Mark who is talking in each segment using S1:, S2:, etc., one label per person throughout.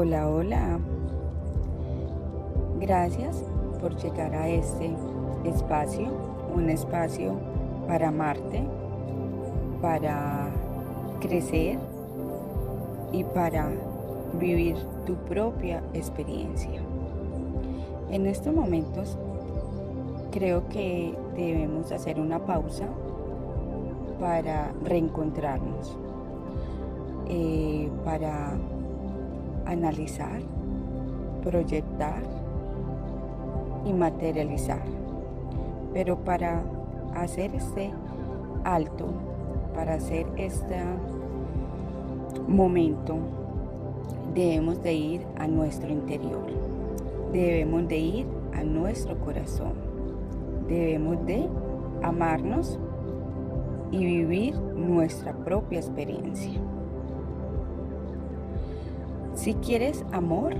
S1: Hola, hola. Gracias por llegar a este espacio, un espacio para amarte, para crecer y para vivir tu propia experiencia. En estos momentos creo que debemos hacer una pausa para reencontrarnos, eh, para analizar, proyectar y materializar. Pero para hacer este alto, para hacer este momento, debemos de ir a nuestro interior, debemos de ir a nuestro corazón, debemos de amarnos y vivir nuestra propia experiencia. Si quieres amor,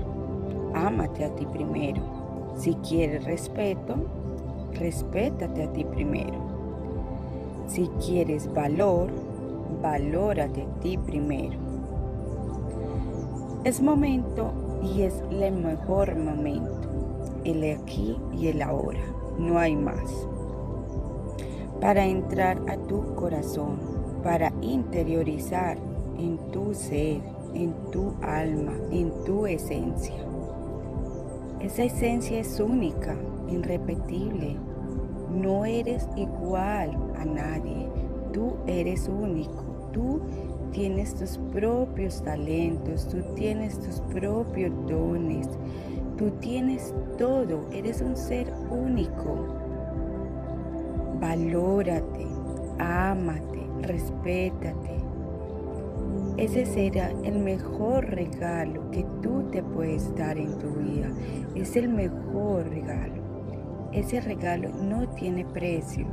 S1: ámate a ti primero. Si quieres respeto, respétate a ti primero. Si quieres valor, valórate a ti primero. Es momento y es el mejor momento, el aquí y el ahora, no hay más. Para entrar a tu corazón, para interiorizar en tu ser, en tu alma, en tu esencia. Esa esencia es única, irrepetible. No eres igual a nadie. Tú eres único. Tú tienes tus propios talentos, tú tienes tus propios dones, tú tienes todo. Eres un ser único. Valórate, ámate, respétate ese será el mejor regalo que tú te puedes dar en tu vida. Es el mejor regalo. Ese regalo no tiene precio.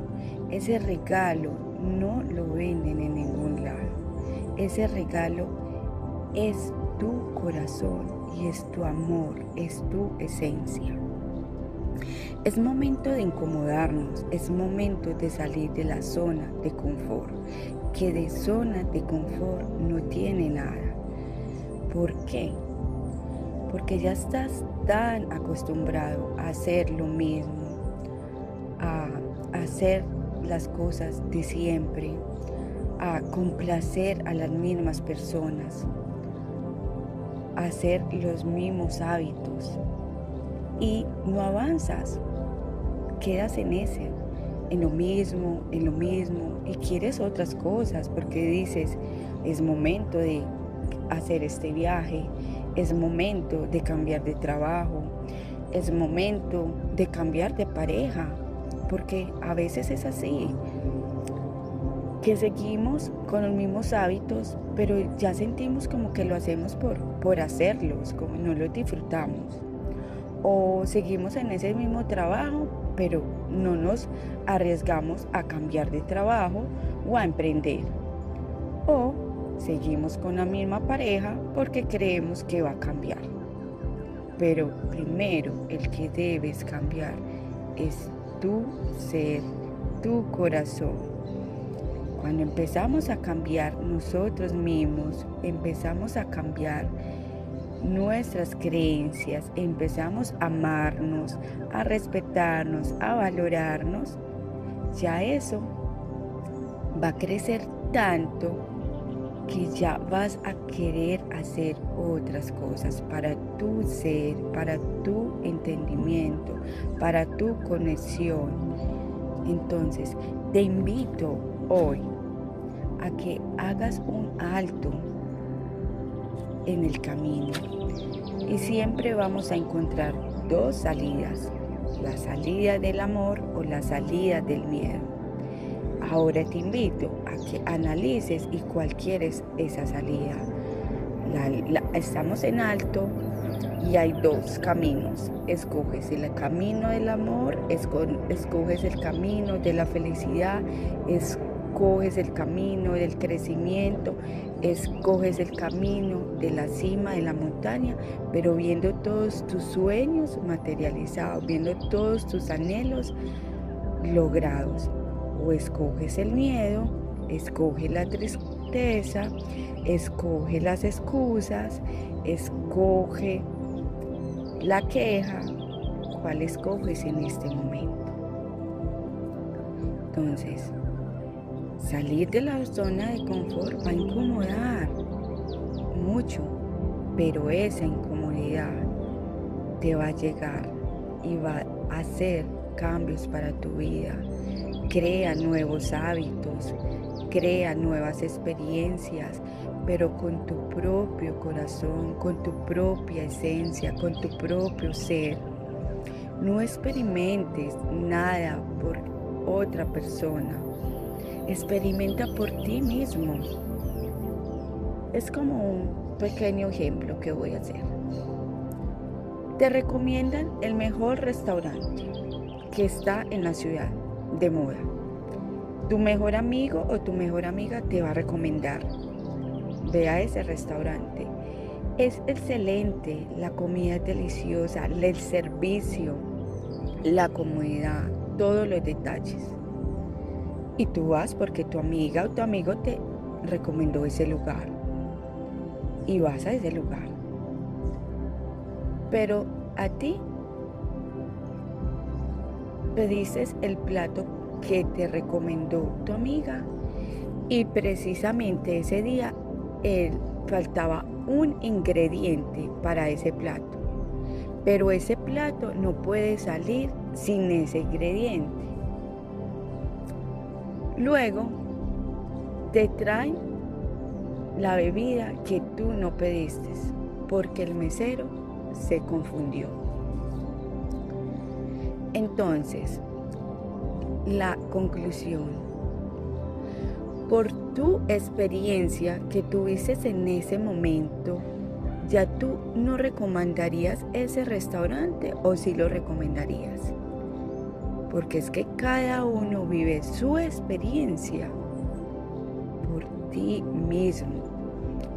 S1: Ese regalo no lo venden en ningún lado. Ese regalo es tu corazón y es tu amor, es tu esencia. Es momento de incomodarnos, es momento de salir de la zona de confort, que de zona de confort no tiene nada. ¿Por qué? Porque ya estás tan acostumbrado a hacer lo mismo, a hacer las cosas de siempre, a complacer a las mismas personas, a hacer los mismos hábitos y no avanzas quedas en ese, en lo mismo, en lo mismo, y quieres otras cosas porque dices, es momento de hacer este viaje, es momento de cambiar de trabajo, es momento de cambiar de pareja, porque a veces es así, que seguimos con los mismos hábitos, pero ya sentimos como que lo hacemos por, por hacerlos, como no lo disfrutamos. O seguimos en ese mismo trabajo, pero no nos arriesgamos a cambiar de trabajo o a emprender. O seguimos con la misma pareja porque creemos que va a cambiar. Pero primero el que debes cambiar es tu ser, tu corazón. Cuando empezamos a cambiar nosotros mismos, empezamos a cambiar nuestras creencias, empezamos a amarnos, a respetarnos, a valorarnos, ya eso va a crecer tanto que ya vas a querer hacer otras cosas para tu ser, para tu entendimiento, para tu conexión. Entonces, te invito hoy a que hagas un alto en el camino. Y siempre vamos a encontrar dos salidas, la salida del amor o la salida del miedo. Ahora te invito a que analices y cuál quieres esa salida. estamos en alto y hay dos caminos. Escoges el camino del amor, escoges el camino de la felicidad, escoges el camino del crecimiento, escoges el camino de la cima de la montaña, pero viendo todos tus sueños materializados, viendo todos tus anhelos logrados. O escoges el miedo, escoge la tristeza escoge las excusas, escoge la queja, ¿cuál escoges en este momento? Entonces, salir de la zona de confort va a incomodar mucho, pero esa incomodidad te va a llegar y va a hacer cambios para tu vida. Crea nuevos hábitos, crea nuevas experiencias, pero con tu propio corazón, con tu propia esencia, con tu propio ser. No experimentes nada por otra persona. Experimenta por ti mismo. Es como un pequeño ejemplo que voy a hacer. Te recomiendan el mejor restaurante que está en la ciudad de moda. Tu mejor amigo o tu mejor amiga te va a recomendar ve a ese restaurante. Es excelente, la comida es deliciosa, el servicio, la comodidad, todos los detalles. Y tú vas porque tu amiga o tu amigo te recomendó ese lugar. Y vas a ese lugar. Pero a ti dices el plato que te recomendó tu amiga. Y precisamente ese día él faltaba un ingrediente para ese plato. Pero ese plato no puede salir sin ese ingrediente. Luego te traen la bebida que tú no pediste porque el mesero se confundió. Entonces, la conclusión por tu experiencia que tuviste en ese momento, ¿ya tú no recomendarías ese restaurante o sí lo recomendarías? Porque es que cada uno vive su experiencia por ti mismo.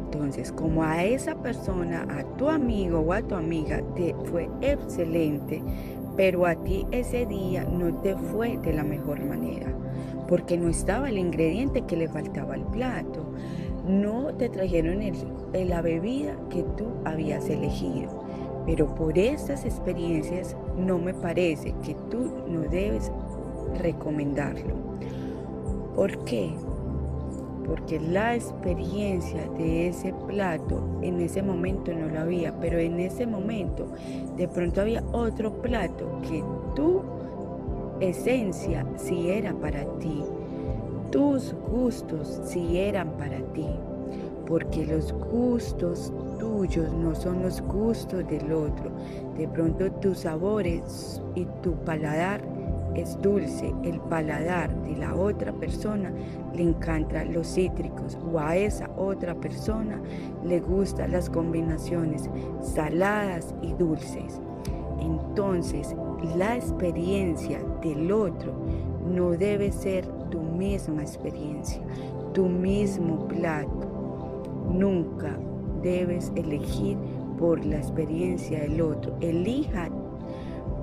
S1: Entonces, como a esa persona, a tu amigo o a tu amiga te fue excelente, pero a ti ese día no te fue de la mejor manera porque no estaba el ingrediente que le faltaba al plato. No te trajeron la bebida que tú habías elegido. Pero por estas experiencias no me parece que tú no debes recomendarlo. ¿Por qué? Porque la experiencia de ese plato en ese momento no lo había, pero en ese momento de pronto había otro plato que tú esencia si era para ti, tus gustos si eran para ti, porque los gustos tuyos no son los gustos del otro. De pronto tus sabores y tu paladar es dulce, el paladar de la otra persona le encantan los cítricos o a esa otra persona le gustan las combinaciones saladas y dulces. Entonces, la experiencia del otro no debe ser tu misma experiencia, tu mismo plato. Nunca debes elegir por la experiencia del otro. Elija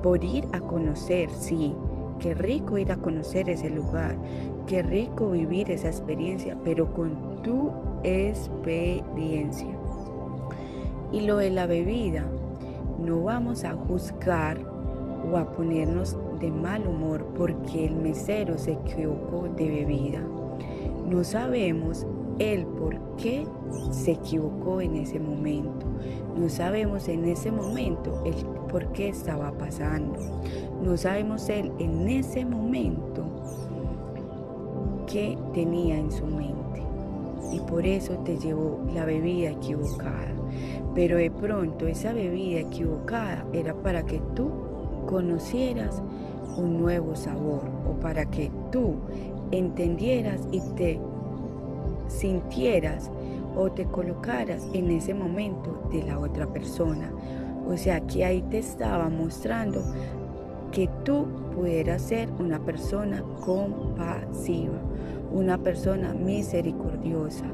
S1: por ir a conocer, sí. Qué rico ir a conocer ese lugar, qué rico vivir esa experiencia, pero con tu experiencia. Y lo de la bebida, no vamos a juzgar o a ponernos de mal humor porque el mesero se equivocó de bebida. No sabemos el por qué se equivocó en ese momento. No sabemos en ese momento el por qué estaba pasando. No sabemos él en ese momento qué tenía en su mente. Y por eso te llevó la bebida equivocada. Pero de pronto esa bebida equivocada era para que tú conocieras un nuevo sabor o para que tú entendieras y te sintieras o te colocaras en ese momento de la otra persona. O sea que ahí te estaba mostrando que tú pudieras ser una persona compasiva, una persona misericordiosa,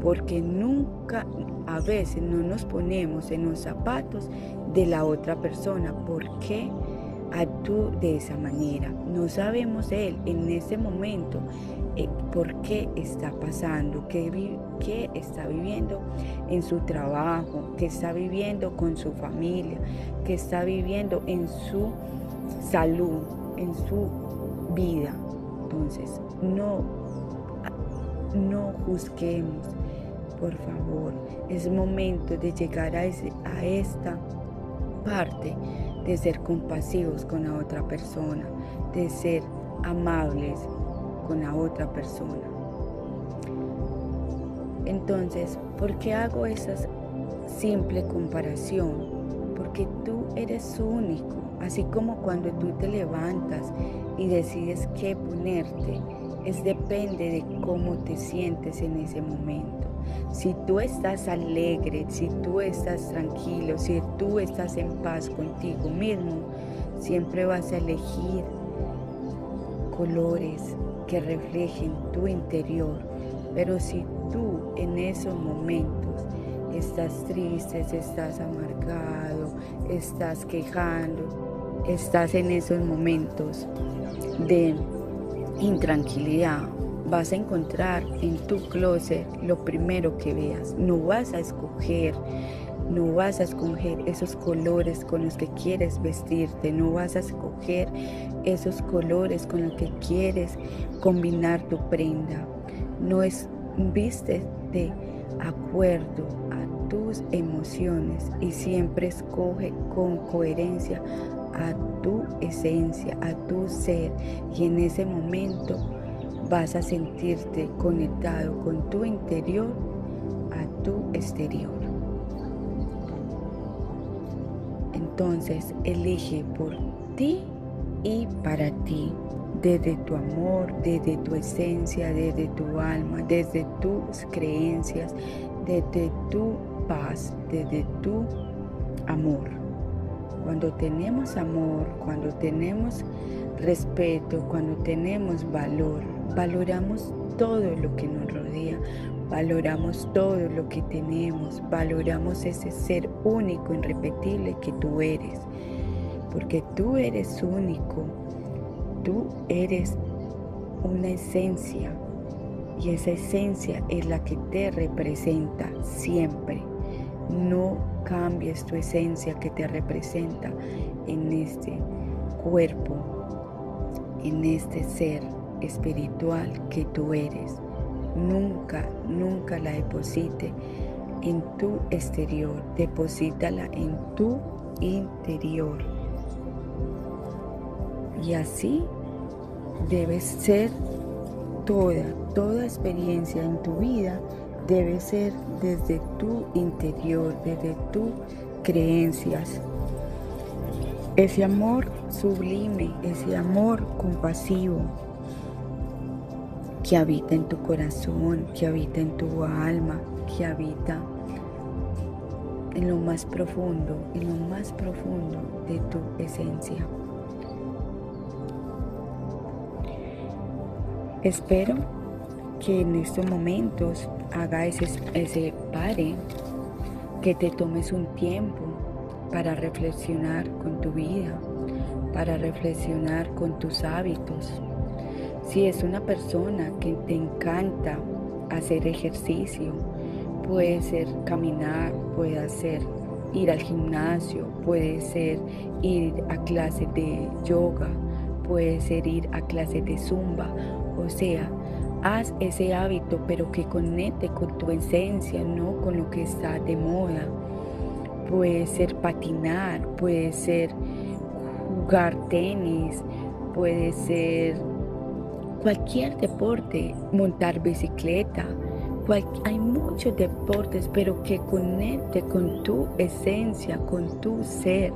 S1: porque nunca, a veces no nos ponemos en los zapatos de la otra persona. ¿Por qué? actúe de esa manera. No sabemos él en ese momento eh, por qué está pasando, qué, está viviendo en su trabajo, qué está viviendo con su familia, qué está viviendo en su salud, en su vida. Entonces, no, no juzguemos, por favor. Es momento de llegar a, a esta parte de ser compasivos con la otra persona, de ser amables con la otra persona. Entonces, ¿por qué hago esa simple comparación? Porque tú eres único, así como cuando tú te levantas y decides qué ponerte, es depende de cómo te sientes en ese momento. Si tú estás alegre, si tú estás tranquilo, si tú estás en paz contigo mismo, siempre vas a elegir colores reflejen tu interior. Pero si tú en esos momentos estás triste, estás amargado, estás quejando, estás en esos momentos de intranquilidad, vas a encontrar en tu closet lo primero que veas. No vas a escoger, no vas a escoger esos colores con los que quieres vestirte, no vas a escoger esos colores con los que quieres combinar tu prenda. No es viste de acuerdo a tus emociones y siempre escoge con coherencia a tu esencia, a tu ser y en ese momento vas a sentirte conectado con tu interior a tu exterior. Entonces elige por ti y para ti, desde tu amor, desde tu esencia, desde tu alma, desde tus creencias, desde tu paz, desde tu amor. Cuando tenemos amor, cuando tenemos respeto, cuando tenemos valor, valoramos todo lo que nos rodea, valoramos todo lo que tenemos, valoramos ese ser único, irrepetible que tú eres, porque tú eres único, tú eres una esencia y esa esencia es la que te representa siempre. No cambies tu esencia que te representa en este cuerpo, en este ser espiritual que tú eres. Nunca, nunca la deposite en tu exterior, deposítala en tu interior. Y así debes ser toda, toda experiencia en tu vida debe ser desde tu interior, desde tus creencias. Ese amor sublime, ese amor compasivo que habita en tu corazón, que habita en tu alma, que habita en lo más profundo, en lo más profundo de tu esencia. Espero que en estos momentos haga ese, ese pare, que te tomes un tiempo para reflexionar con tu vida, para reflexionar con tus hábitos. Si es una persona que te encanta hacer ejercicio, puede ser caminar, puede ser ir al gimnasio, puede ser ir a clases de yoga, puede ser ir a clases de zumba, o sea, Haz ese hábito, pero que conecte con tu esencia, no con lo que está de moda. Puede ser patinar, puede ser jugar tenis, puede ser cualquier deporte, montar bicicleta. hay muchos deportes, pero que conecte con tu esencia, con tu ser,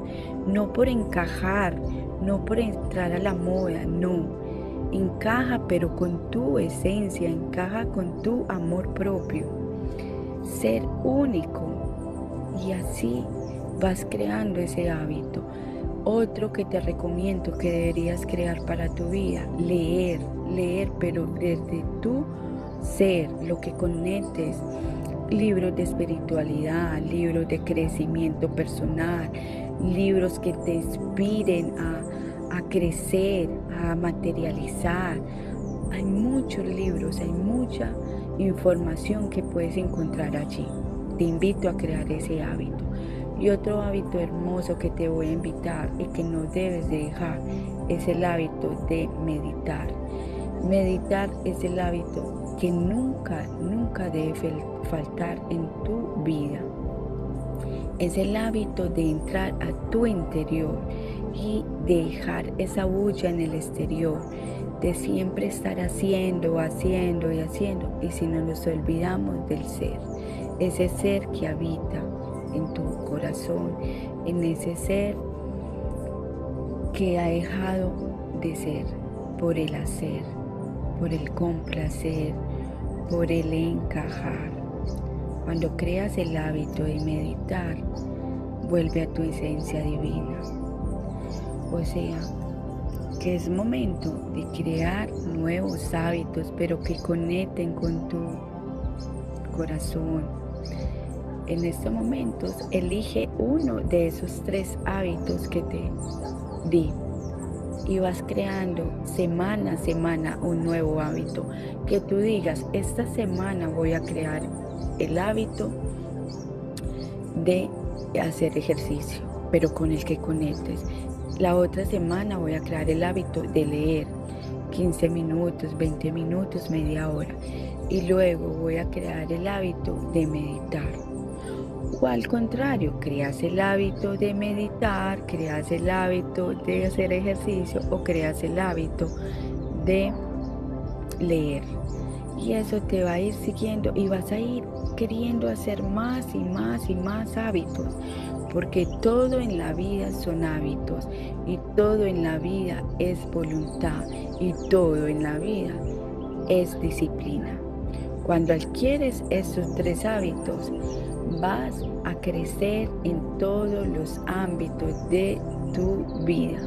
S1: no por encajar, no por entrar a la moda, no encaja pero con tu esencia, encaja con tu amor propio. Ser único y así vas creando ese hábito. Otro que te recomiendo que deberías crear para tu vida, leer, leer, pero desde tu ser, lo que conectes, libros de espiritualidad, libros de crecimiento personal, libros que te inspiren a a crecer, a materializar. Hay muchos libros, hay mucha información que puedes encontrar allí. Te invito a crear ese hábito. Y otro hábito hermoso que te voy a invitar y que no debes de dejar es el hábito de meditar. Meditar es el hábito que nunca, nunca debe faltar en tu vida. Es el hábito de entrar a tu interior y dejar esa bulla en el exterior, de siempre estar haciendo, haciendo y haciendo, y si no nos olvidamos del ser, ese ser que habita en tu corazón, en ese ser que ha dejado de ser por el hacer, por el complacer, por el encajar. Cuando creas el hábito de meditar, vuelve a tu esencia divina. O sea, que es momento de crear nuevos hábitos, pero que conecten con tu corazón. En estos momentos, elige uno de esos tres hábitos que te di y vas creando semana a semana un nuevo hábito. Que tú digas, esta semana voy a crear el hábito de hacer ejercicio, pero con el que conectes. La otra semana voy a crear el hábito de leer 15 minutos, 20 minutos, media hora. Y luego voy a crear el hábito de meditar. O al contrario, creas el hábito de meditar, creas el hábito de hacer ejercicio o creas el hábito de leer. Y eso te va a ir siguiendo y vas a ir queriendo hacer más y más y más hábitos, porque todo en la vida son hábitos y todo en la vida es voluntad y todo en la vida es disciplina. Cuando adquieres esos tres hábitos, vas a crecer en todos los ámbitos de tu vida.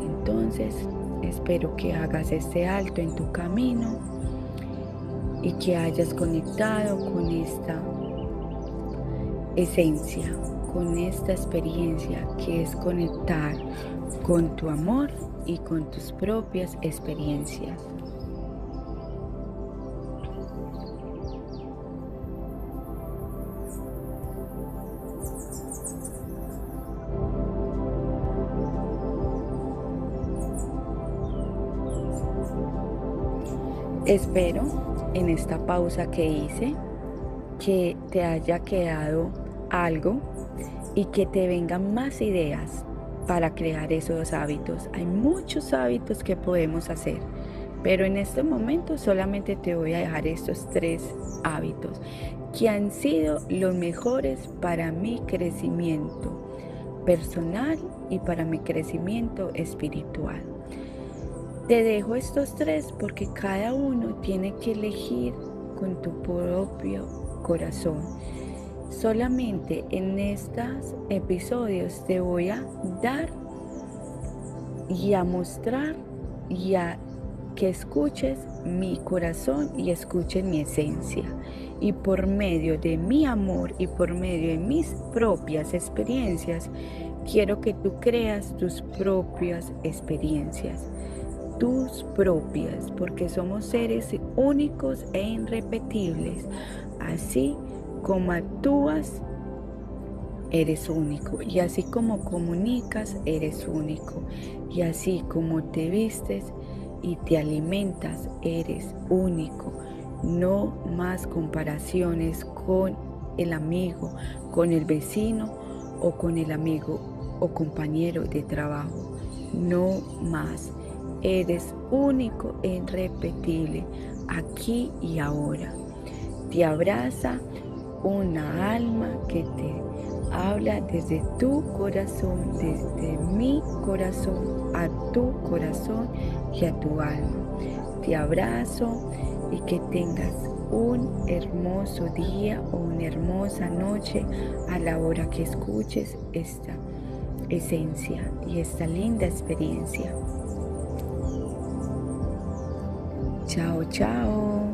S1: Entonces, espero que hagas este alto en tu camino y que hayas conectado con esta esencia, con esta experiencia que es conectar con tu amor y con tus propias experiencias. Espero en esta pausa que hice, que te haya quedado algo y que te vengan más ideas para crear esos hábitos. Hay muchos hábitos que podemos hacer, pero en este momento solamente te voy a dejar estos tres hábitos que han sido los mejores para mi crecimiento personal y para mi crecimiento espiritual. Te dejo estos tres porque cada uno tiene que elegir con tu propio corazón. Solamente en estos episodios te voy a dar y a mostrar y a que escuches mi corazón y escuches mi esencia. Y por medio de mi amor y por medio de mis propias experiencias, quiero que tú creas tus propias experiencias tus propias, porque somos seres únicos e irrepetibles. Así como actúas, eres único. Y así como comunicas, eres único. Y así como te vistes y te alimentas, eres único. No más comparaciones con el amigo, con el vecino o con el amigo o compañero de trabajo. No más. Eres único e irrepetible, aquí y ahora. Te abraza una alma que te habla desde tu corazón, desde mi corazón a tu corazón y a tu alma. Te abrazo y que tengas un hermoso día o una hermosa noche a la hora que escuches esta esencia y esta linda experiencia. Chao, chao.